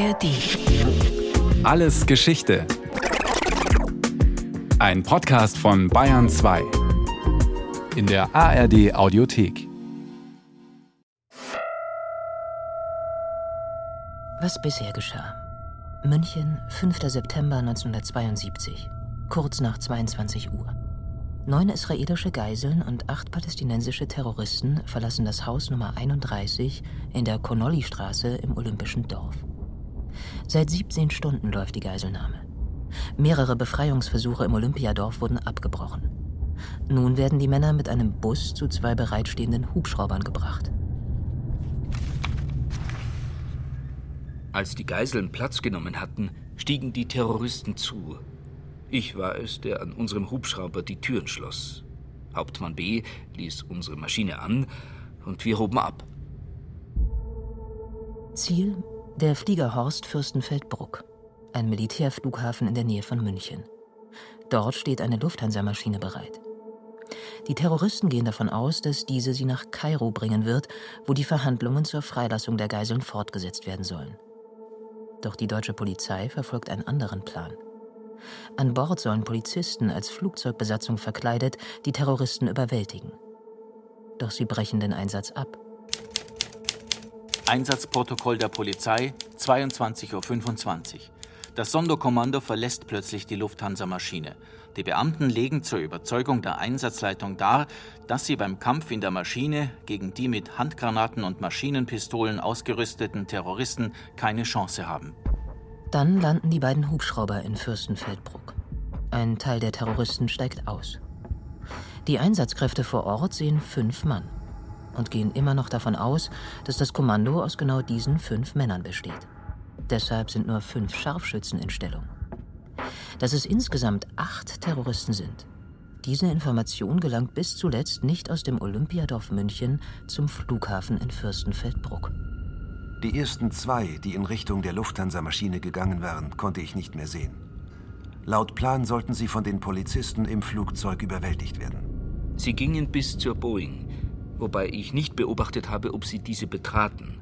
ARD. Alles Geschichte. Ein Podcast von Bayern 2. In der ARD Audiothek. Was bisher geschah. München, 5. September 1972, kurz nach 22 Uhr. Neun israelische Geiseln und acht palästinensische Terroristen verlassen das Haus Nummer 31 in der Connolly-Straße im Olympischen Dorf. Seit 17 Stunden läuft die Geiselnahme. Mehrere Befreiungsversuche im Olympiadorf wurden abgebrochen. Nun werden die Männer mit einem Bus zu zwei bereitstehenden Hubschraubern gebracht. Als die Geiseln Platz genommen hatten, stiegen die Terroristen zu. Ich war es, der an unserem Hubschrauber die Türen schloss. Hauptmann B. ließ unsere Maschine an und wir hoben ab. Ziel der Flieger Horst Fürstenfeldbruck, ein Militärflughafen in der Nähe von München. Dort steht eine Lufthansa-Maschine bereit. Die Terroristen gehen davon aus, dass diese sie nach Kairo bringen wird, wo die Verhandlungen zur Freilassung der Geiseln fortgesetzt werden sollen. Doch die deutsche Polizei verfolgt einen anderen Plan. An Bord sollen Polizisten als Flugzeugbesatzung verkleidet die Terroristen überwältigen. Doch sie brechen den Einsatz ab. Einsatzprotokoll der Polizei 22.25 Uhr. Das Sonderkommando verlässt plötzlich die Lufthansa-Maschine. Die Beamten legen zur Überzeugung der Einsatzleitung dar, dass sie beim Kampf in der Maschine gegen die mit Handgranaten und Maschinenpistolen ausgerüsteten Terroristen keine Chance haben. Dann landen die beiden Hubschrauber in Fürstenfeldbruck. Ein Teil der Terroristen steigt aus. Die Einsatzkräfte vor Ort sehen fünf Mann und gehen immer noch davon aus, dass das Kommando aus genau diesen fünf Männern besteht. Deshalb sind nur fünf Scharfschützen in Stellung. Dass es insgesamt acht Terroristen sind. Diese Information gelangt bis zuletzt nicht aus dem Olympiadorf München zum Flughafen in Fürstenfeldbruck. Die ersten zwei, die in Richtung der Lufthansa-Maschine gegangen waren, konnte ich nicht mehr sehen. Laut Plan sollten sie von den Polizisten im Flugzeug überwältigt werden. Sie gingen bis zur Boeing, wobei ich nicht beobachtet habe, ob sie diese betraten.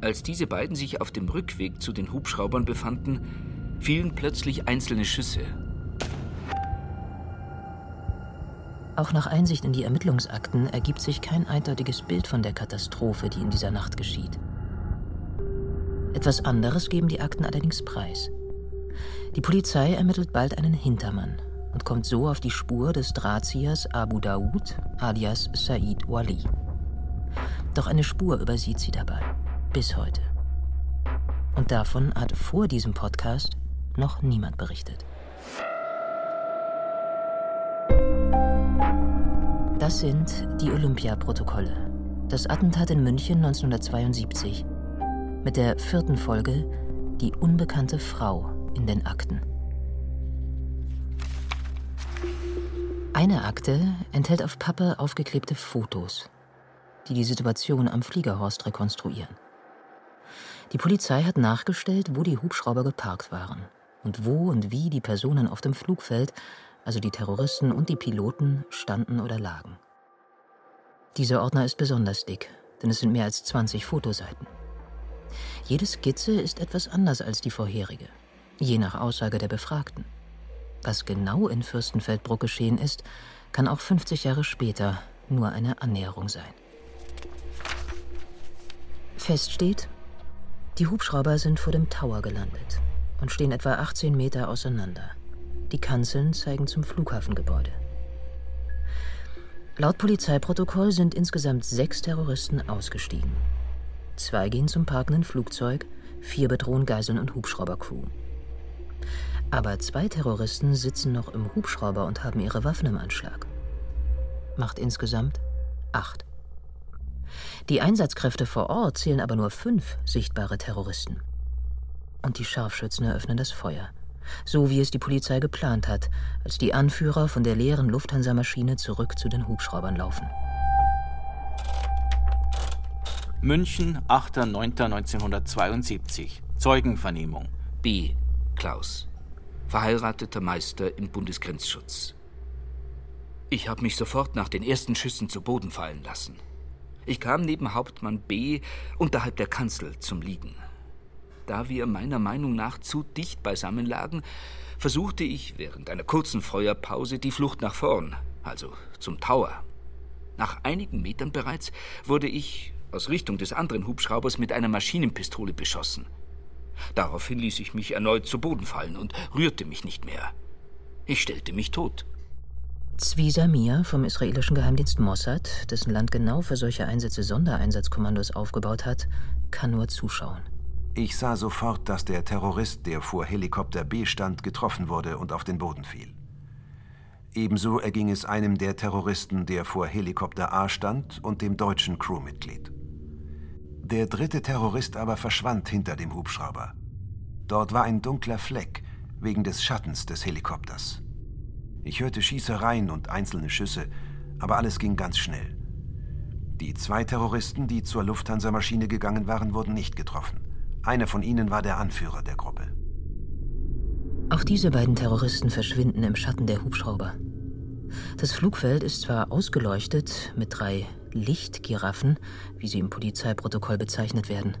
Als diese beiden sich auf dem Rückweg zu den Hubschraubern befanden, fielen plötzlich einzelne Schüsse. Auch nach Einsicht in die Ermittlungsakten ergibt sich kein eindeutiges Bild von der Katastrophe, die in dieser Nacht geschieht. Etwas anderes geben die Akten allerdings preis. Die Polizei ermittelt bald einen Hintermann und kommt so auf die Spur des Drahtziehers Abu Daoud alias Said Wali. Doch eine Spur übersieht sie dabei, bis heute. Und davon hat vor diesem Podcast noch niemand berichtet. Das sind die Olympia-Protokolle. Das Attentat in München 1972. Mit der vierten Folge Die unbekannte Frau in den Akten. Eine Akte enthält auf Pappe aufgeklebte Fotos, die die Situation am Fliegerhorst rekonstruieren. Die Polizei hat nachgestellt, wo die Hubschrauber geparkt waren und wo und wie die Personen auf dem Flugfeld, also die Terroristen und die Piloten, standen oder lagen. Dieser Ordner ist besonders dick, denn es sind mehr als 20 Fotoseiten. Jede Skizze ist etwas anders als die vorherige, je nach Aussage der Befragten. Was genau in Fürstenfeldbruck geschehen ist, kann auch 50 Jahre später nur eine Annäherung sein. Fest steht, die Hubschrauber sind vor dem Tower gelandet und stehen etwa 18 Meter auseinander. Die Kanzeln zeigen zum Flughafengebäude. Laut Polizeiprotokoll sind insgesamt sechs Terroristen ausgestiegen. Zwei gehen zum parkenden Flugzeug, vier bedrohen Geiseln und Hubschraubercrew. Aber zwei Terroristen sitzen noch im Hubschrauber und haben ihre Waffen im Anschlag. Macht insgesamt acht. Die Einsatzkräfte vor Ort zählen aber nur fünf sichtbare Terroristen. Und die Scharfschützen eröffnen das Feuer, so wie es die Polizei geplant hat, als die Anführer von der leeren Lufthansa-Maschine zurück zu den Hubschraubern laufen. München, 8.9.1972. Zeugenvernehmung. B. Klaus verheirateter Meister im Bundesgrenzschutz. Ich habe mich sofort nach den ersten Schüssen zu Boden fallen lassen. Ich kam neben Hauptmann B. unterhalb der Kanzel zum Liegen. da wir meiner Meinung nach zu dicht beisammen lagen, versuchte ich während einer kurzen Feuerpause die Flucht nach vorn, also zum Tower. Nach einigen Metern bereits wurde ich aus Richtung des anderen Hubschraubers mit einer Maschinenpistole beschossen. Daraufhin ließ ich mich erneut zu Boden fallen und rührte mich nicht mehr. Ich stellte mich tot. Zvi Samir vom israelischen Geheimdienst Mossad, dessen Land genau für solche Einsätze Sondereinsatzkommandos aufgebaut hat, kann nur zuschauen. Ich sah sofort, dass der Terrorist, der vor Helikopter B stand, getroffen wurde und auf den Boden fiel. Ebenso erging es einem der Terroristen, der vor Helikopter A stand, und dem deutschen Crewmitglied. Der dritte Terrorist aber verschwand hinter dem Hubschrauber. Dort war ein dunkler Fleck wegen des Schattens des Helikopters. Ich hörte Schießereien und einzelne Schüsse, aber alles ging ganz schnell. Die zwei Terroristen, die zur Lufthansa-Maschine gegangen waren, wurden nicht getroffen. Einer von ihnen war der Anführer der Gruppe. Auch diese beiden Terroristen verschwinden im Schatten der Hubschrauber. Das Flugfeld ist zwar ausgeleuchtet mit drei Lichtgiraffen, wie sie im Polizeiprotokoll bezeichnet werden.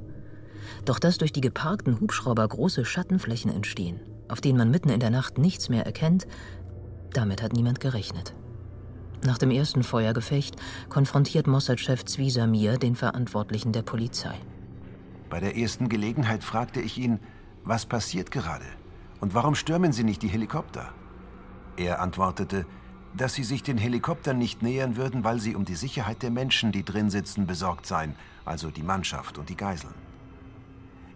Doch dass durch die geparkten Hubschrauber große Schattenflächen entstehen, auf denen man mitten in der Nacht nichts mehr erkennt, damit hat niemand gerechnet. Nach dem ersten Feuergefecht konfrontiert Mossad-Chef Zvi Samir den Verantwortlichen der Polizei. Bei der ersten Gelegenheit fragte ich ihn, was passiert gerade und warum stürmen Sie nicht die Helikopter? Er antwortete, dass sie sich den Helikoptern nicht nähern würden, weil sie um die Sicherheit der Menschen, die drin sitzen, besorgt seien, also die Mannschaft und die Geiseln.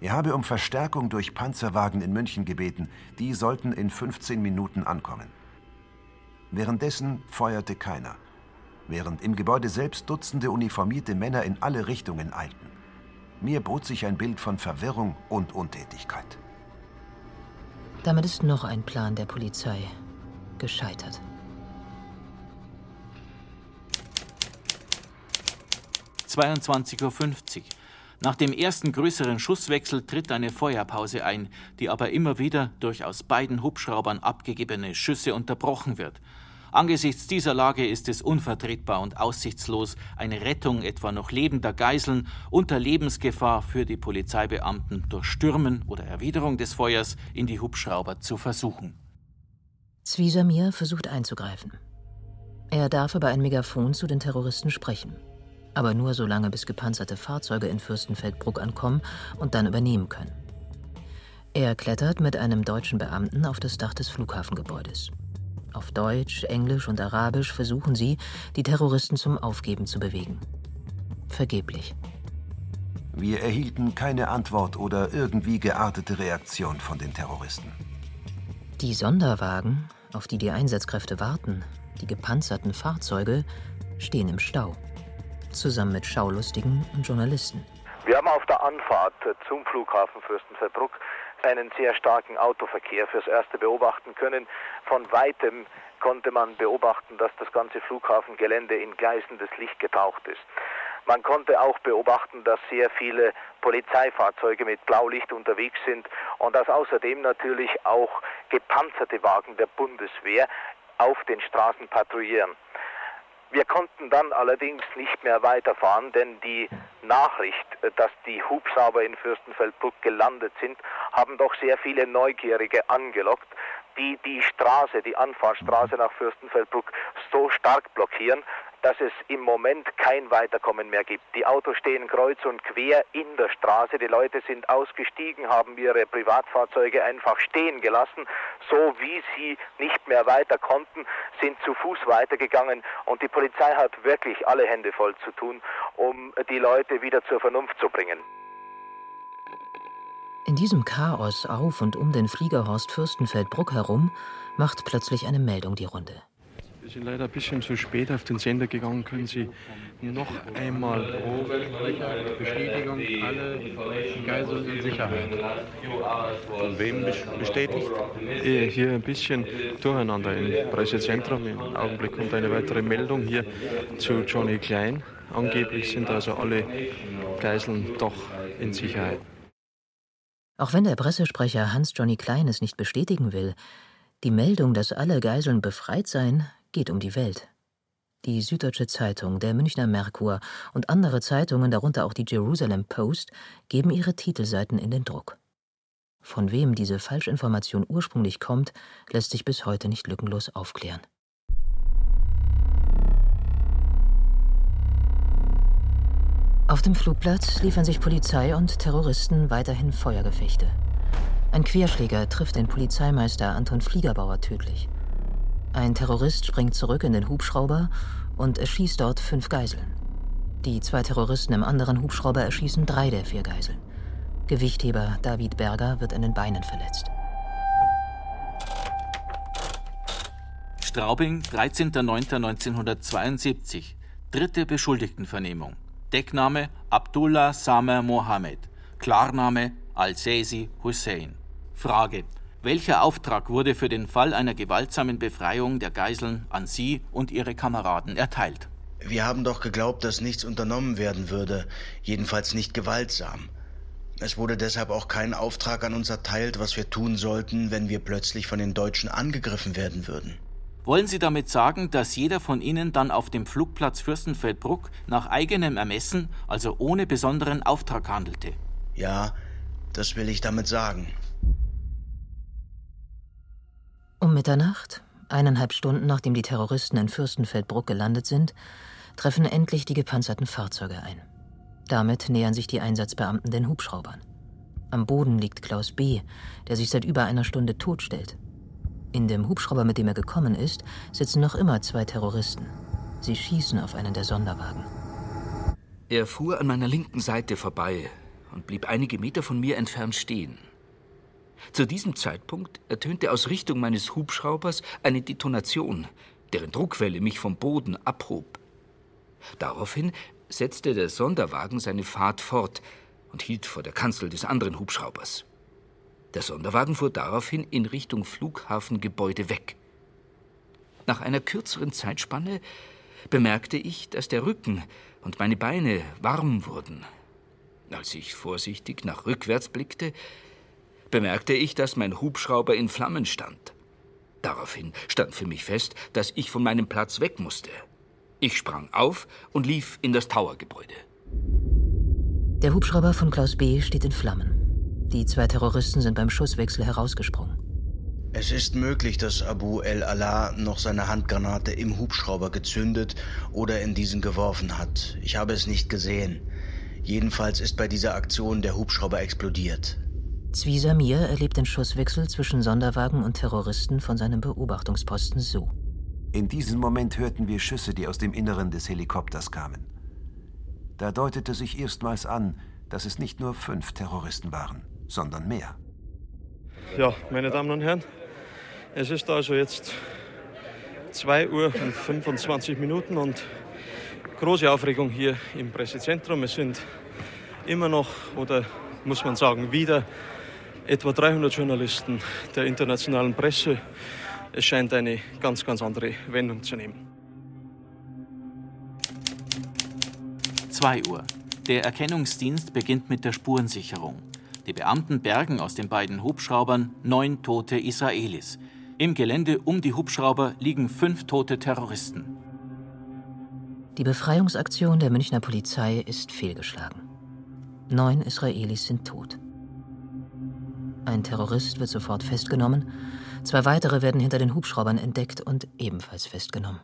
Er habe um Verstärkung durch Panzerwagen in München gebeten, die sollten in 15 Minuten ankommen. Währenddessen feuerte keiner, während im Gebäude selbst Dutzende uniformierte Männer in alle Richtungen eilten. Mir bot sich ein Bild von Verwirrung und Untätigkeit. Damit ist noch ein Plan der Polizei gescheitert. 22.50 Uhr. Nach dem ersten größeren Schusswechsel tritt eine Feuerpause ein, die aber immer wieder durch aus beiden Hubschraubern abgegebene Schüsse unterbrochen wird. Angesichts dieser Lage ist es unvertretbar und aussichtslos, eine Rettung etwa noch lebender Geiseln unter Lebensgefahr für die Polizeibeamten durch Stürmen oder Erwiderung des Feuers in die Hubschrauber zu versuchen. Zwisamir versucht einzugreifen. Er darf über ein Megafon zu den Terroristen sprechen aber nur so lange, bis gepanzerte Fahrzeuge in Fürstenfeldbruck ankommen und dann übernehmen können. Er klettert mit einem deutschen Beamten auf das Dach des Flughafengebäudes. Auf Deutsch, Englisch und Arabisch versuchen sie, die Terroristen zum Aufgeben zu bewegen. Vergeblich. Wir erhielten keine Antwort oder irgendwie geartete Reaktion von den Terroristen. Die Sonderwagen, auf die die Einsatzkräfte warten, die gepanzerten Fahrzeuge, stehen im Stau zusammen mit Schaulustigen und Journalisten. Wir haben auf der Anfahrt zum Flughafen Fürstenfeldbruck einen sehr starken Autoverkehr fürs Erste beobachten können. Von weitem konnte man beobachten, dass das ganze Flughafengelände in gleißendes Licht getaucht ist. Man konnte auch beobachten, dass sehr viele Polizeifahrzeuge mit Blaulicht unterwegs sind und dass außerdem natürlich auch gepanzerte Wagen der Bundeswehr auf den Straßen patrouillieren. Wir konnten dann allerdings nicht mehr weiterfahren, denn die Nachricht, dass die Hubschrauber in Fürstenfeldbruck gelandet sind, haben doch sehr viele Neugierige angelockt, die die Straße, die Anfahrtsstraße nach Fürstenfeldbruck so stark blockieren, dass es im Moment kein Weiterkommen mehr gibt. Die Autos stehen kreuz und quer in der Straße. Die Leute sind ausgestiegen, haben ihre Privatfahrzeuge einfach stehen gelassen. So wie sie nicht mehr weiter konnten, sind zu Fuß weitergegangen. Und die Polizei hat wirklich alle Hände voll zu tun, um die Leute wieder zur Vernunft zu bringen. In diesem Chaos auf und um den Fliegerhorst Fürstenfeldbruck herum macht plötzlich eine Meldung die Runde. Wir sind leider ein bisschen zu spät auf den Sender gegangen. Können Sie noch einmal Bestätigung, alle Geiseln in Sicherheit. Von wem bestätigt? Äh, hier ein bisschen durcheinander im Pressezentrum. Im Augenblick kommt eine weitere Meldung hier zu Johnny Klein. Angeblich sind also alle Geiseln doch in Sicherheit. Auch wenn der Pressesprecher Hans-Johnny Klein es nicht bestätigen will, die Meldung, dass alle Geiseln befreit seien, geht um die Welt. Die Süddeutsche Zeitung, der Münchner Merkur und andere Zeitungen, darunter auch die Jerusalem Post, geben ihre Titelseiten in den Druck. Von wem diese Falschinformation ursprünglich kommt, lässt sich bis heute nicht lückenlos aufklären. Auf dem Flugplatz liefern sich Polizei und Terroristen weiterhin Feuergefechte. Ein Querschläger trifft den Polizeimeister Anton Fliegerbauer tödlich. Ein Terrorist springt zurück in den Hubschrauber und erschießt dort fünf Geiseln. Die zwei Terroristen im anderen Hubschrauber erschießen drei der vier Geiseln. Gewichtheber David Berger wird an den Beinen verletzt. Straubing, 13.09.1972. Dritte Beschuldigtenvernehmung. Deckname Abdullah Samer Mohammed. Klarname Al-Sesi Hussein. Frage. Welcher Auftrag wurde für den Fall einer gewaltsamen Befreiung der Geiseln an Sie und Ihre Kameraden erteilt? Wir haben doch geglaubt, dass nichts unternommen werden würde, jedenfalls nicht gewaltsam. Es wurde deshalb auch kein Auftrag an uns erteilt, was wir tun sollten, wenn wir plötzlich von den Deutschen angegriffen werden würden. Wollen Sie damit sagen, dass jeder von Ihnen dann auf dem Flugplatz Fürstenfeldbruck nach eigenem Ermessen, also ohne besonderen Auftrag handelte? Ja, das will ich damit sagen. Um Mitternacht, eineinhalb Stunden nachdem die Terroristen in Fürstenfeldbruck gelandet sind, treffen endlich die gepanzerten Fahrzeuge ein. Damit nähern sich die Einsatzbeamten den Hubschraubern. Am Boden liegt Klaus B., der sich seit über einer Stunde totstellt. In dem Hubschrauber, mit dem er gekommen ist, sitzen noch immer zwei Terroristen. Sie schießen auf einen der Sonderwagen. Er fuhr an meiner linken Seite vorbei und blieb einige Meter von mir entfernt stehen. Zu diesem Zeitpunkt ertönte aus Richtung meines Hubschraubers eine Detonation, deren Druckwelle mich vom Boden abhob. Daraufhin setzte der Sonderwagen seine Fahrt fort und hielt vor der Kanzel des anderen Hubschraubers. Der Sonderwagen fuhr daraufhin in Richtung Flughafengebäude weg. Nach einer kürzeren Zeitspanne bemerkte ich, dass der Rücken und meine Beine warm wurden. Als ich vorsichtig nach rückwärts blickte, bemerkte ich, dass mein Hubschrauber in Flammen stand. Daraufhin stand für mich fest, dass ich von meinem Platz weg musste. Ich sprang auf und lief in das Towergebäude. Der Hubschrauber von Klaus B. steht in Flammen. Die zwei Terroristen sind beim Schusswechsel herausgesprungen. Es ist möglich, dass Abu el-Allah noch seine Handgranate im Hubschrauber gezündet oder in diesen geworfen hat. Ich habe es nicht gesehen. Jedenfalls ist bei dieser Aktion der Hubschrauber explodiert. Zwisamir erlebt den Schusswechsel zwischen Sonderwagen und Terroristen von seinem Beobachtungsposten so. In diesem Moment hörten wir Schüsse, die aus dem Inneren des Helikopters kamen. Da deutete sich erstmals an, dass es nicht nur fünf Terroristen waren sondern mehr. Ja, meine Damen und Herren, es ist also jetzt 2 Uhr und 25 Minuten und große Aufregung hier im Pressezentrum. Es sind immer noch, oder muss man sagen, wieder etwa 300 Journalisten der internationalen Presse. Es scheint eine ganz, ganz andere Wendung zu nehmen. 2 Uhr. Der Erkennungsdienst beginnt mit der Spurensicherung. Die Beamten bergen aus den beiden Hubschraubern neun tote Israelis. Im Gelände um die Hubschrauber liegen fünf tote Terroristen. Die Befreiungsaktion der Münchner Polizei ist fehlgeschlagen. Neun Israelis sind tot. Ein Terrorist wird sofort festgenommen, zwei weitere werden hinter den Hubschraubern entdeckt und ebenfalls festgenommen.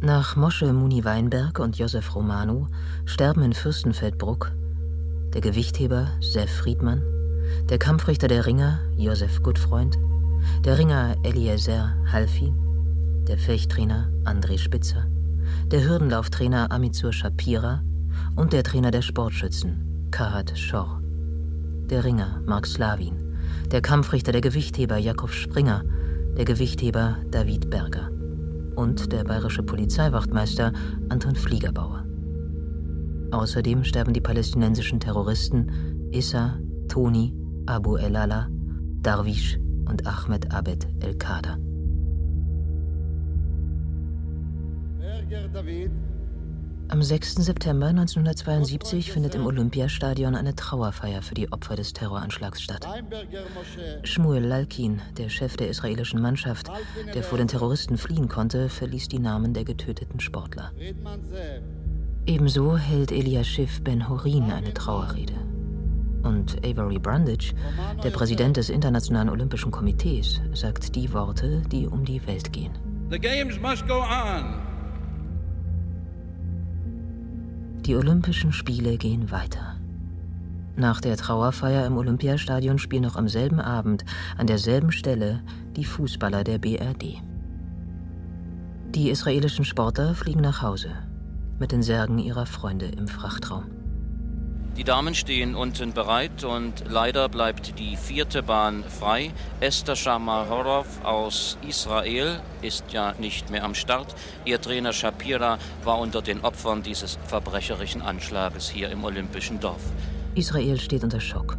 Nach Mosche Muni Weinberg und Josef Romano sterben in Fürstenfeldbruck der Gewichtheber Sef Friedmann, der Kampfrichter der Ringer Josef Gutfreund, der Ringer Eliezer Halfi, der Fechttrainer André Spitzer, der Hürdenlauftrainer Amitsur Shapira und der Trainer der Sportschützen Kahat Schor, der Ringer Mark Slavin, der Kampfrichter der Gewichtheber Jakob Springer, der Gewichtheber David Berger. Und der bayerische Polizeiwachtmeister Anton Fliegerbauer. Außerdem sterben die palästinensischen Terroristen Issa, Toni, Abu el-Ala, Darwish und Ahmed Abed el-Kader. Berger David am 6. September 1972 findet im Olympiastadion eine Trauerfeier für die Opfer des Terroranschlags statt. Shmuel Lalkin, der Chef der israelischen Mannschaft, der vor den Terroristen fliehen konnte, verließ die Namen der getöteten Sportler. Ebenso hält Eliashiv Ben Horin eine Trauerrede. und Avery Brundage, der Präsident des Internationalen Olympischen Komitees, sagt die Worte, die um die Welt gehen. The games must go on. Die Olympischen Spiele gehen weiter. Nach der Trauerfeier im Olympiastadion spielen noch am selben Abend an derselben Stelle die Fußballer der BRD. Die israelischen Sportler fliegen nach Hause mit den Särgen ihrer Freunde im Frachtraum. Die Damen stehen unten bereit und leider bleibt die vierte Bahn frei. Esther Shamarorov aus Israel ist ja nicht mehr am Start. Ihr Trainer Shapira war unter den Opfern dieses verbrecherischen Anschlages hier im Olympischen Dorf. Israel steht unter Schock.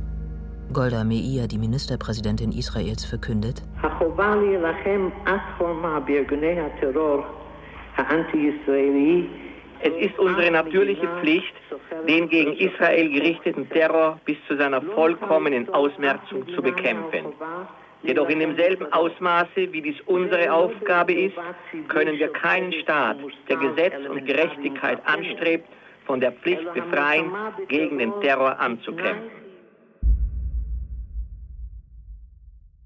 Golda Meir, die Ministerpräsidentin Israels, verkündet: es ist unsere natürliche Pflicht, den gegen Israel gerichteten Terror bis zu seiner vollkommenen Ausmerzung zu bekämpfen. Jedoch in demselben Ausmaße, wie dies unsere Aufgabe ist, können wir keinen Staat, der Gesetz und Gerechtigkeit anstrebt, von der Pflicht befreien, gegen den Terror anzukämpfen.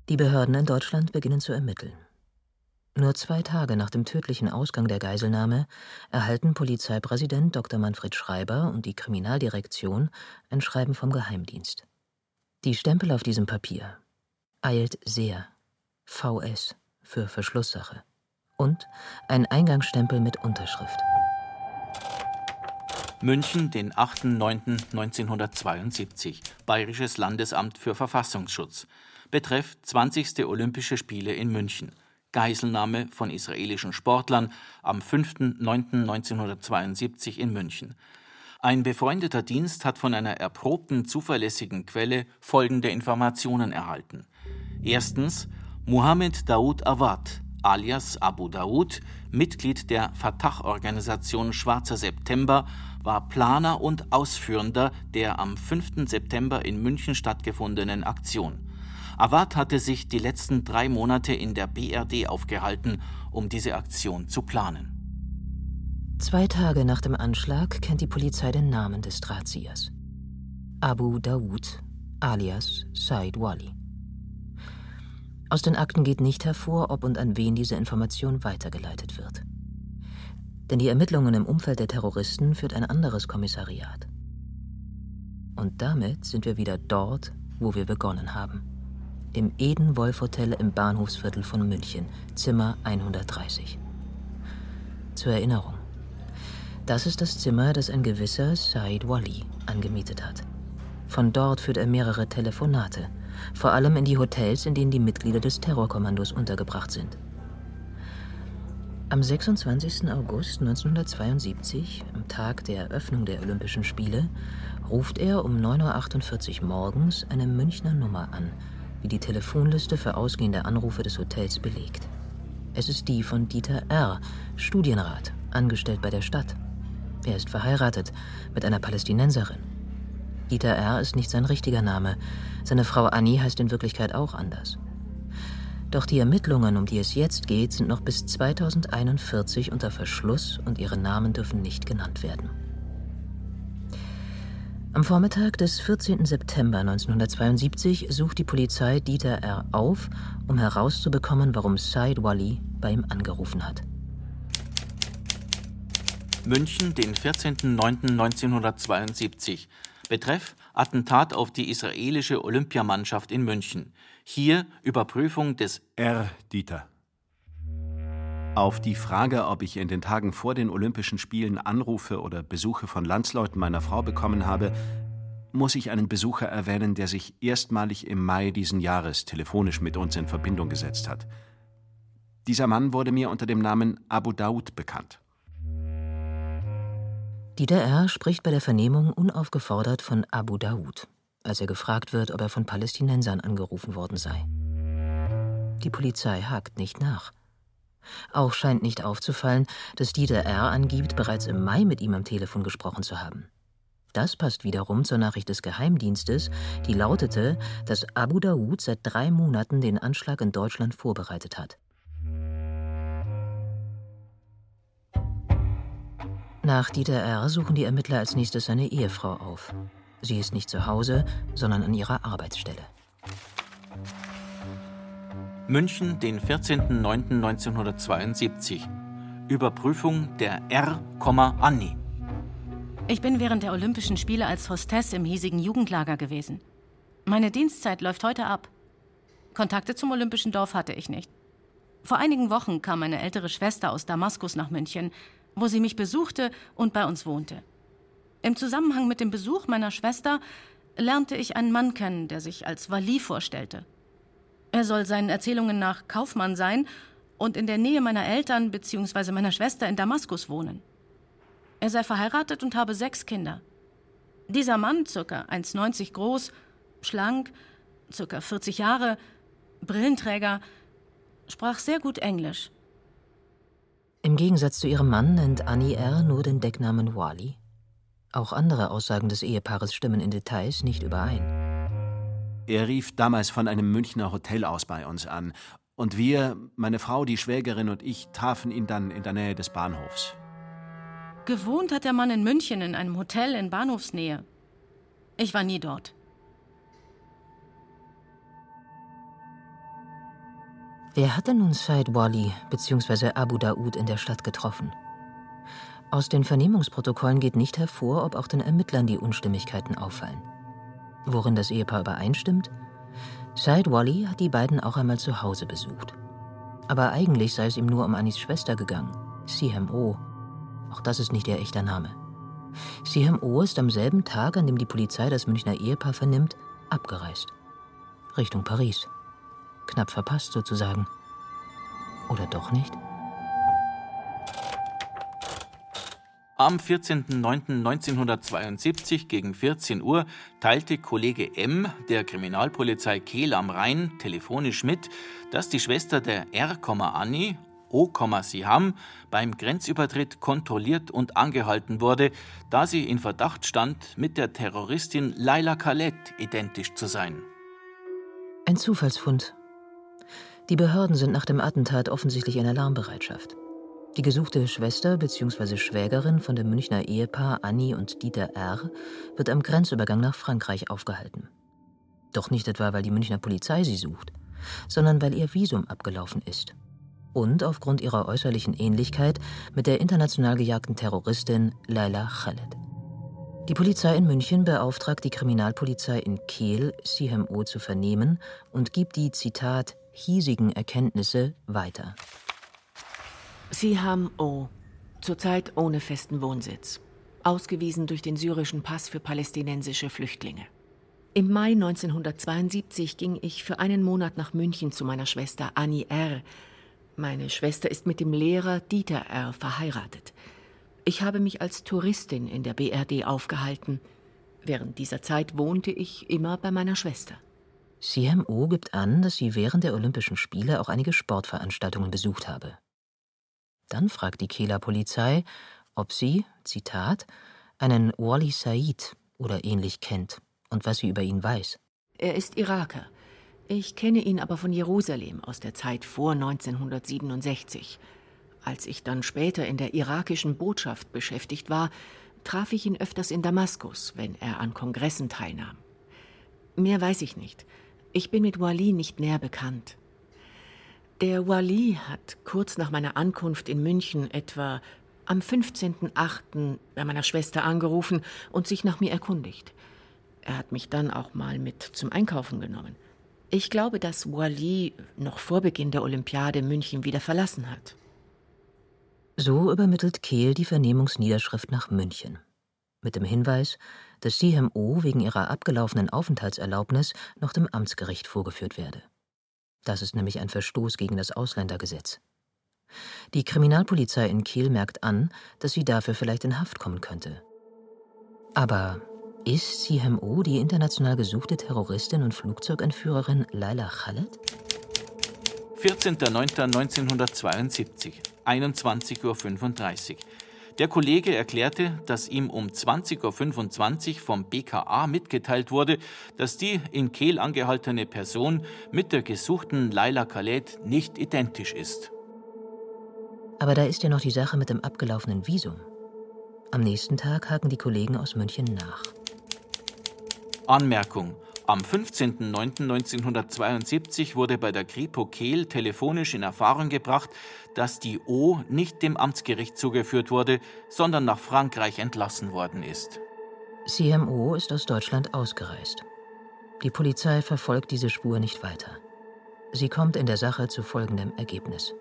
Die Behörden in Deutschland beginnen zu ermitteln. Nur zwei Tage nach dem tödlichen Ausgang der Geiselnahme erhalten Polizeipräsident Dr. Manfred Schreiber und die Kriminaldirektion ein Schreiben vom Geheimdienst. Die Stempel auf diesem Papier eilt sehr VS für Verschlusssache und ein Eingangsstempel mit Unterschrift. München, den 8.9.1972, Bayerisches Landesamt für Verfassungsschutz. Betreff 20. Olympische Spiele in München. Geiselnahme von israelischen Sportlern am 5.9.1972 in München. Ein befreundeter Dienst hat von einer erprobten, zuverlässigen Quelle folgende Informationen erhalten. Erstens, Mohammed Daoud Awad, alias Abu Daoud, Mitglied der Fatah-Organisation Schwarzer September, war Planer und Ausführender der am 5. September in München stattgefundenen Aktion. Awad hatte sich die letzten drei Monate in der BRD aufgehalten, um diese Aktion zu planen. Zwei Tage nach dem Anschlag kennt die Polizei den Namen des Drahtziehers. Abu Daoud, alias Said Wali. Aus den Akten geht nicht hervor, ob und an wen diese Information weitergeleitet wird. Denn die Ermittlungen im Umfeld der Terroristen führt ein anderes Kommissariat. Und damit sind wir wieder dort, wo wir begonnen haben im Eden-Wolf-Hotel im Bahnhofsviertel von München, Zimmer 130. Zur Erinnerung. Das ist das Zimmer, das ein gewisser Said Wali angemietet hat. Von dort führt er mehrere Telefonate, vor allem in die Hotels, in denen die Mitglieder des Terrorkommandos untergebracht sind. Am 26. August 1972, am Tag der Eröffnung der Olympischen Spiele, ruft er um 9.48 Uhr morgens eine Münchner Nummer an, wie die Telefonliste für ausgehende Anrufe des Hotels belegt. Es ist die von Dieter R., Studienrat, angestellt bei der Stadt. Er ist verheiratet mit einer Palästinenserin. Dieter R. ist nicht sein richtiger Name. Seine Frau Annie heißt in Wirklichkeit auch anders. Doch die Ermittlungen, um die es jetzt geht, sind noch bis 2041 unter Verschluss und ihre Namen dürfen nicht genannt werden. Am Vormittag des 14. September 1972 sucht die Polizei Dieter R. auf, um herauszubekommen, warum Said Wali bei ihm angerufen hat. München, den 14.09.1972. Betreff Attentat auf die israelische Olympiamannschaft in München. Hier Überprüfung des R. Dieter. Auf die Frage, ob ich in den Tagen vor den Olympischen Spielen Anrufe oder Besuche von Landsleuten meiner Frau bekommen habe, muss ich einen Besucher erwähnen, der sich erstmalig im Mai diesen Jahres telefonisch mit uns in Verbindung gesetzt hat. Dieser Mann wurde mir unter dem Namen Abu Daoud bekannt. Dieter R. spricht bei der Vernehmung unaufgefordert von Abu Daoud, als er gefragt wird, ob er von Palästinensern angerufen worden sei. Die Polizei hakt nicht nach. Auch scheint nicht aufzufallen, dass Dieter R. angibt, bereits im Mai mit ihm am Telefon gesprochen zu haben. Das passt wiederum zur Nachricht des Geheimdienstes, die lautete, dass Abu Daoud seit drei Monaten den Anschlag in Deutschland vorbereitet hat. Nach Dieter R. suchen die Ermittler als nächstes seine Ehefrau auf. Sie ist nicht zu Hause, sondern an ihrer Arbeitsstelle. München, den 14.09.1972. Überprüfung der R, Anni. Ich bin während der Olympischen Spiele als Hostess im hiesigen Jugendlager gewesen. Meine Dienstzeit läuft heute ab. Kontakte zum Olympischen Dorf hatte ich nicht. Vor einigen Wochen kam meine ältere Schwester aus Damaskus nach München, wo sie mich besuchte und bei uns wohnte. Im Zusammenhang mit dem Besuch meiner Schwester lernte ich einen Mann kennen, der sich als Wali vorstellte. Er soll seinen Erzählungen nach Kaufmann sein und in der Nähe meiner Eltern bzw. meiner Schwester in Damaskus wohnen. Er sei verheiratet und habe sechs Kinder. Dieser Mann, ca. 1,90 groß, schlank, ca. 40 Jahre, Brillenträger, sprach sehr gut Englisch. Im Gegensatz zu ihrem Mann nennt Annie R. nur den Decknamen Wali. Auch andere Aussagen des Ehepaares stimmen in Details nicht überein. Er rief damals von einem Münchner Hotel aus bei uns an. Und wir, meine Frau, die Schwägerin und ich, trafen ihn dann in der Nähe des Bahnhofs. Gewohnt hat der Mann in München in einem Hotel in Bahnhofsnähe. Ich war nie dort. Wer hatte nun Said Wali bzw. Abu Daoud in der Stadt getroffen? Aus den Vernehmungsprotokollen geht nicht hervor, ob auch den Ermittlern die Unstimmigkeiten auffallen. Worin das Ehepaar übereinstimmt? Said Wally hat die beiden auch einmal zu Hause besucht. Aber eigentlich sei es ihm nur um Anis Schwester gegangen, Sihem O. Auch das ist nicht ihr echter Name. Sihem O ist am selben Tag, an dem die Polizei das Münchner Ehepaar vernimmt, abgereist. Richtung Paris. Knapp verpasst sozusagen. Oder doch nicht? Am 14.09.1972 gegen 14 Uhr teilte Kollege M. der Kriminalpolizei Kehl am Rhein telefonisch mit, dass die Schwester der R. Anni, O. Siham, beim Grenzübertritt kontrolliert und angehalten wurde, da sie in Verdacht stand, mit der Terroristin Laila Khaled identisch zu sein. Ein Zufallsfund. Die Behörden sind nach dem Attentat offensichtlich in Alarmbereitschaft. Die gesuchte Schwester bzw. Schwägerin von dem Münchner Ehepaar Annie und Dieter R. wird am Grenzübergang nach Frankreich aufgehalten. Doch nicht etwa, weil die Münchner Polizei sie sucht, sondern weil ihr Visum abgelaufen ist. Und aufgrund ihrer äußerlichen Ähnlichkeit mit der international gejagten Terroristin Laila Khaled. Die Polizei in München beauftragt die Kriminalpolizei in Kehl, CMO zu vernehmen und gibt die, Zitat, hiesigen Erkenntnisse weiter. Siham O. Zurzeit ohne festen Wohnsitz. Ausgewiesen durch den syrischen Pass für palästinensische Flüchtlinge. Im Mai 1972 ging ich für einen Monat nach München zu meiner Schwester Annie R. Meine Schwester ist mit dem Lehrer Dieter R. verheiratet. Ich habe mich als Touristin in der BRD aufgehalten. Während dieser Zeit wohnte ich immer bei meiner Schwester. CMO gibt an, dass sie während der Olympischen Spiele auch einige Sportveranstaltungen besucht habe. Dann fragt die Kieler Polizei, ob sie, Zitat, einen Wali Said oder ähnlich kennt und was sie über ihn weiß. Er ist Iraker. Ich kenne ihn aber von Jerusalem aus der Zeit vor 1967. Als ich dann später in der irakischen Botschaft beschäftigt war, traf ich ihn öfters in Damaskus, wenn er an Kongressen teilnahm. Mehr weiß ich nicht. Ich bin mit Wali nicht näher bekannt. Der Wali hat kurz nach meiner Ankunft in München etwa am 15.08. bei meiner Schwester angerufen und sich nach mir erkundigt. Er hat mich dann auch mal mit zum Einkaufen genommen. Ich glaube, dass Wali noch vor Beginn der Olympiade München wieder verlassen hat. So übermittelt Kehl die Vernehmungsniederschrift nach München. Mit dem Hinweis, dass CMO wegen ihrer abgelaufenen Aufenthaltserlaubnis noch dem Amtsgericht vorgeführt werde. Das ist nämlich ein Verstoß gegen das Ausländergesetz. Die Kriminalpolizei in Kiel merkt an, dass sie dafür vielleicht in Haft kommen könnte. Aber ist CMO die international gesuchte Terroristin und Flugzeugentführerin Laila Khaled? 14.09.1972, 21.35 Uhr. Der Kollege erklärte, dass ihm um 20.25 Uhr vom BKA mitgeteilt wurde, dass die in Kehl angehaltene Person mit der gesuchten Laila Khaled nicht identisch ist. Aber da ist ja noch die Sache mit dem abgelaufenen Visum. Am nächsten Tag haken die Kollegen aus München nach. Anmerkung. Am 15.09.1972 wurde bei der Kripo Kehl telefonisch in Erfahrung gebracht, dass die O nicht dem Amtsgericht zugeführt wurde, sondern nach Frankreich entlassen worden ist. CMO ist aus Deutschland ausgereist. Die Polizei verfolgt diese Spur nicht weiter. Sie kommt in der Sache zu folgendem Ergebnis.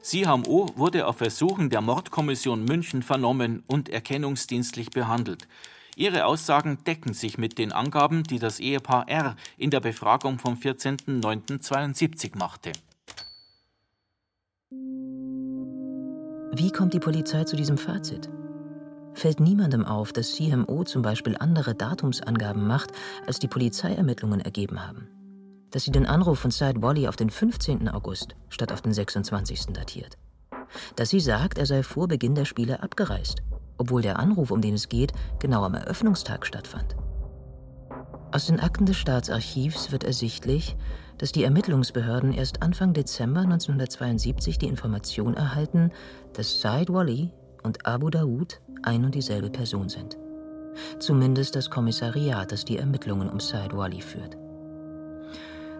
Siham O wurde auf Versuchen der Mordkommission München vernommen und erkennungsdienstlich behandelt. Ihre Aussagen decken sich mit den Angaben, die das Ehepaar R in der Befragung vom 14.09.72 machte. Wie kommt die Polizei zu diesem Fazit? Fällt niemandem auf, dass CMO zum Beispiel andere Datumsangaben macht, als die Polizeiermittlungen ergeben haben. Dass sie den Anruf von Said Wally auf den 15. August statt auf den 26. datiert. Dass sie sagt, er sei vor Beginn der Spiele abgereist obwohl der Anruf, um den es geht, genau am Eröffnungstag stattfand. Aus den Akten des Staatsarchivs wird ersichtlich, dass die Ermittlungsbehörden erst Anfang Dezember 1972 die Information erhalten, dass Said Wali und Abu Daoud ein und dieselbe Person sind. Zumindest das Kommissariat, das die Ermittlungen um Said Wali führt.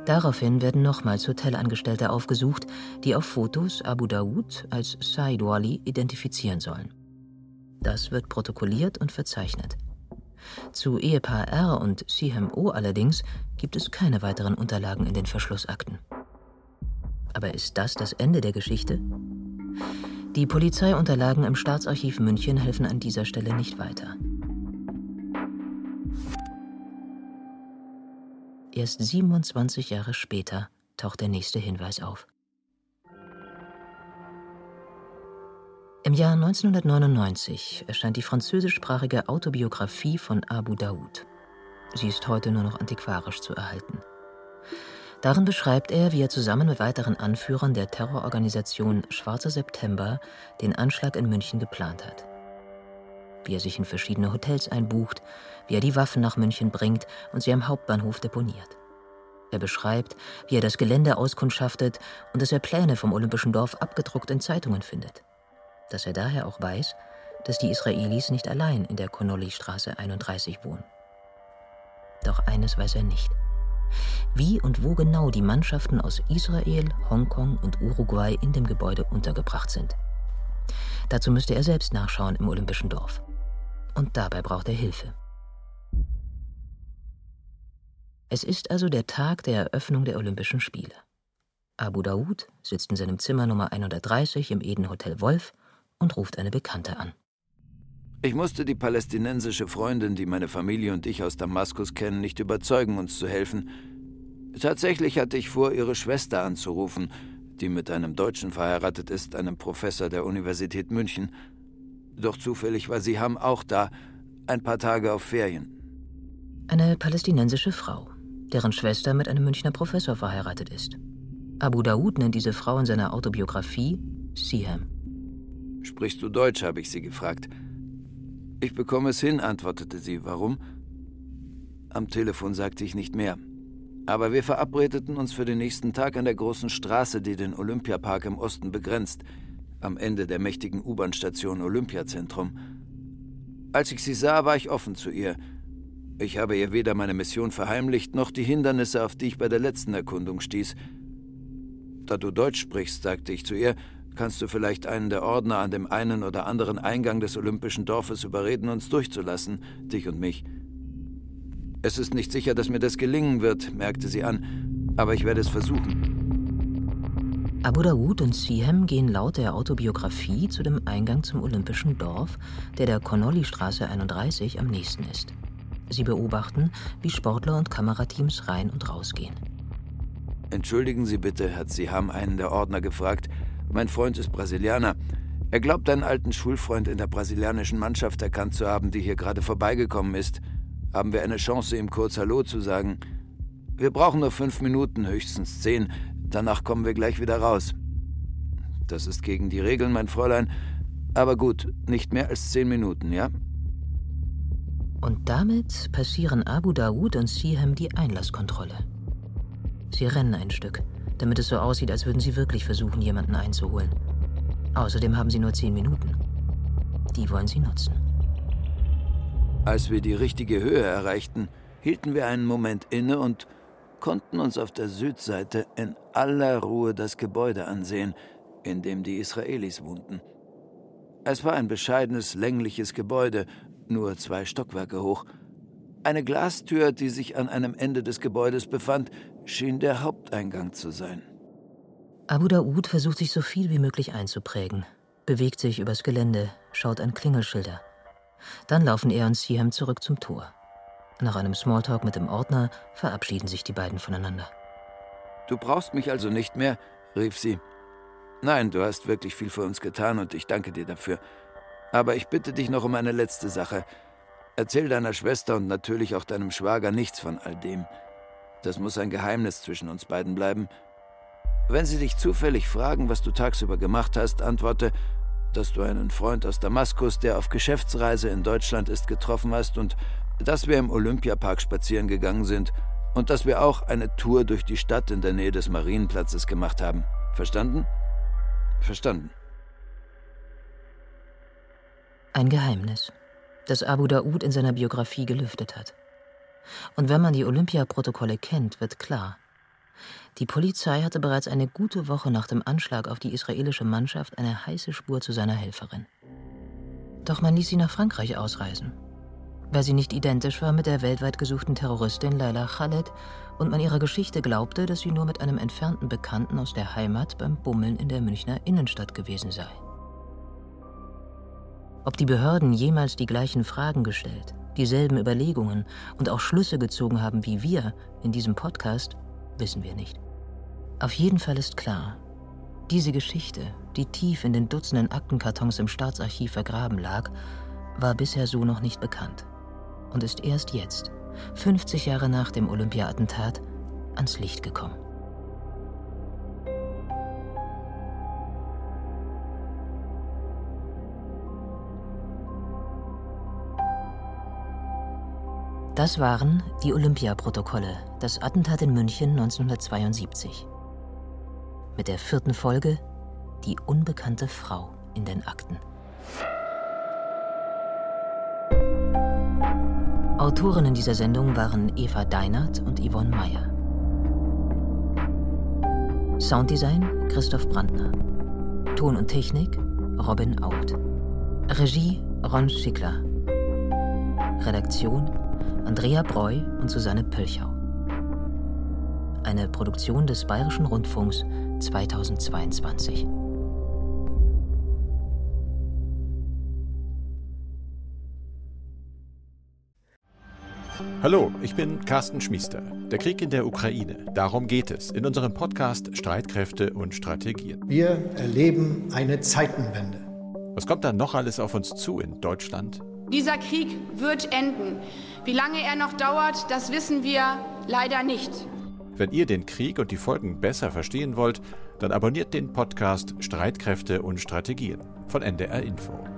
Daraufhin werden nochmals Hotelangestellte aufgesucht, die auf Fotos Abu Daoud als Said Wali identifizieren sollen. Das wird protokolliert und verzeichnet. Zu Ehepaar R und CMO allerdings gibt es keine weiteren Unterlagen in den Verschlussakten. Aber ist das das Ende der Geschichte? Die Polizeiunterlagen im Staatsarchiv München helfen an dieser Stelle nicht weiter. Erst 27 Jahre später taucht der nächste Hinweis auf. Im Jahr 1999 erscheint die französischsprachige Autobiografie von Abu Daoud. Sie ist heute nur noch antiquarisch zu erhalten. Darin beschreibt er, wie er zusammen mit weiteren Anführern der Terrororganisation Schwarzer September den Anschlag in München geplant hat. Wie er sich in verschiedene Hotels einbucht, wie er die Waffen nach München bringt und sie am Hauptbahnhof deponiert. Er beschreibt, wie er das Gelände auskundschaftet und dass er Pläne vom Olympischen Dorf abgedruckt in Zeitungen findet dass er daher auch weiß, dass die Israelis nicht allein in der Connolly-Straße 31 wohnen. Doch eines weiß er nicht. Wie und wo genau die Mannschaften aus Israel, Hongkong und Uruguay in dem Gebäude untergebracht sind. Dazu müsste er selbst nachschauen im Olympischen Dorf. Und dabei braucht er Hilfe. Es ist also der Tag der Eröffnung der Olympischen Spiele. Abu Daoud sitzt in seinem Zimmer Nummer 130 im Eden Hotel Wolf und ruft eine Bekannte an. Ich musste die palästinensische Freundin, die meine Familie und ich aus Damaskus kennen, nicht überzeugen, uns zu helfen. Tatsächlich hatte ich vor, ihre Schwester anzurufen, die mit einem Deutschen verheiratet ist, einem Professor der Universität München. Doch zufällig war sie Ham auch da, ein paar Tage auf Ferien. Eine palästinensische Frau, deren Schwester mit einem Münchner Professor verheiratet ist. Abu Daoud nennt diese Frau in seiner Autobiografie Siham. Sprichst du Deutsch? habe ich sie gefragt. Ich bekomme es hin, antwortete sie. Warum? Am Telefon sagte ich nicht mehr. Aber wir verabredeten uns für den nächsten Tag an der großen Straße, die den Olympiapark im Osten begrenzt, am Ende der mächtigen U-Bahn-Station Olympiazentrum. Als ich sie sah, war ich offen zu ihr. Ich habe ihr weder meine Mission verheimlicht, noch die Hindernisse, auf die ich bei der letzten Erkundung stieß. Da du Deutsch sprichst, sagte ich zu ihr, Kannst du vielleicht einen der Ordner an dem einen oder anderen Eingang des Olympischen Dorfes überreden, uns durchzulassen, dich und mich? Es ist nicht sicher, dass mir das gelingen wird, merkte sie an, aber ich werde es versuchen. Abu Daoud und Sihem gehen laut der Autobiografie zu dem Eingang zum Olympischen Dorf, der der Connolly-Straße 31 am nächsten ist. Sie beobachten, wie Sportler und Kamerateams rein und rausgehen. Entschuldigen Sie bitte, hat Siham einen der Ordner gefragt, mein Freund ist Brasilianer. Er glaubt, einen alten Schulfreund in der brasilianischen Mannschaft erkannt zu haben, die hier gerade vorbeigekommen ist. Haben wir eine Chance, ihm kurz Hallo zu sagen? Wir brauchen nur fünf Minuten, höchstens zehn. Danach kommen wir gleich wieder raus. Das ist gegen die Regeln, mein Fräulein. Aber gut, nicht mehr als zehn Minuten, ja? Und damit passieren Abu Daoud und Siham die Einlasskontrolle. Sie rennen ein Stück damit es so aussieht, als würden sie wirklich versuchen, jemanden einzuholen. Außerdem haben sie nur zehn Minuten. Die wollen sie nutzen. Als wir die richtige Höhe erreichten, hielten wir einen Moment inne und konnten uns auf der Südseite in aller Ruhe das Gebäude ansehen, in dem die Israelis wohnten. Es war ein bescheidenes, längliches Gebäude, nur zwei Stockwerke hoch. Eine Glastür, die sich an einem Ende des Gebäudes befand, schien der Haupteingang zu sein. Abu Daoud versucht sich so viel wie möglich einzuprägen, bewegt sich übers Gelände, schaut an Klingelschilder. Dann laufen er und Siem zurück zum Tor. Nach einem Smalltalk mit dem Ordner verabschieden sich die beiden voneinander. Du brauchst mich also nicht mehr, rief sie. Nein, du hast wirklich viel für uns getan und ich danke dir dafür. Aber ich bitte dich noch um eine letzte Sache. Erzähl deiner Schwester und natürlich auch deinem Schwager nichts von all dem. Das muss ein Geheimnis zwischen uns beiden bleiben. Wenn sie dich zufällig fragen, was du tagsüber gemacht hast, antworte, dass du einen Freund aus Damaskus, der auf Geschäftsreise in Deutschland ist, getroffen hast und dass wir im Olympiapark spazieren gegangen sind und dass wir auch eine Tour durch die Stadt in der Nähe des Marienplatzes gemacht haben. Verstanden? Verstanden. Ein Geheimnis, das Abu Daoud in seiner Biografie gelüftet hat. Und wenn man die Olympiaprotokolle kennt, wird klar, die Polizei hatte bereits eine gute Woche nach dem Anschlag auf die israelische Mannschaft eine heiße Spur zu seiner Helferin. Doch man ließ sie nach Frankreich ausreisen, weil sie nicht identisch war mit der weltweit gesuchten Terroristin Laila Khaled und man ihrer Geschichte glaubte, dass sie nur mit einem entfernten Bekannten aus der Heimat beim Bummeln in der Münchner Innenstadt gewesen sei. Ob die Behörden jemals die gleichen Fragen gestellt, dieselben Überlegungen und auch Schlüsse gezogen haben wie wir in diesem Podcast, wissen wir nicht. Auf jeden Fall ist klar, diese Geschichte, die tief in den Dutzenden Aktenkartons im Staatsarchiv vergraben lag, war bisher so noch nicht bekannt und ist erst jetzt, 50 Jahre nach dem Olympia-Attentat, ans Licht gekommen. Das waren die Olympia-Protokolle, das Attentat in München 1972. Mit der vierten Folge Die unbekannte Frau in den Akten. Autorinnen dieser Sendung waren Eva Deinert und Yvonne Meyer. Sounddesign Christoph Brandner. Ton und Technik Robin Ault. Regie Ron Schickler. Redaktion Andrea Breu und Susanne Pölchau. Eine Produktion des Bayerischen Rundfunks 2022. Hallo, ich bin Carsten Schmiester. Der Krieg in der Ukraine, darum geht es in unserem Podcast Streitkräfte und Strategien. Wir erleben eine Zeitenwende. Was kommt da noch alles auf uns zu in Deutschland? Dieser Krieg wird enden. Wie lange er noch dauert, das wissen wir leider nicht. Wenn ihr den Krieg und die Folgen besser verstehen wollt, dann abonniert den Podcast Streitkräfte und Strategien von NDR Info.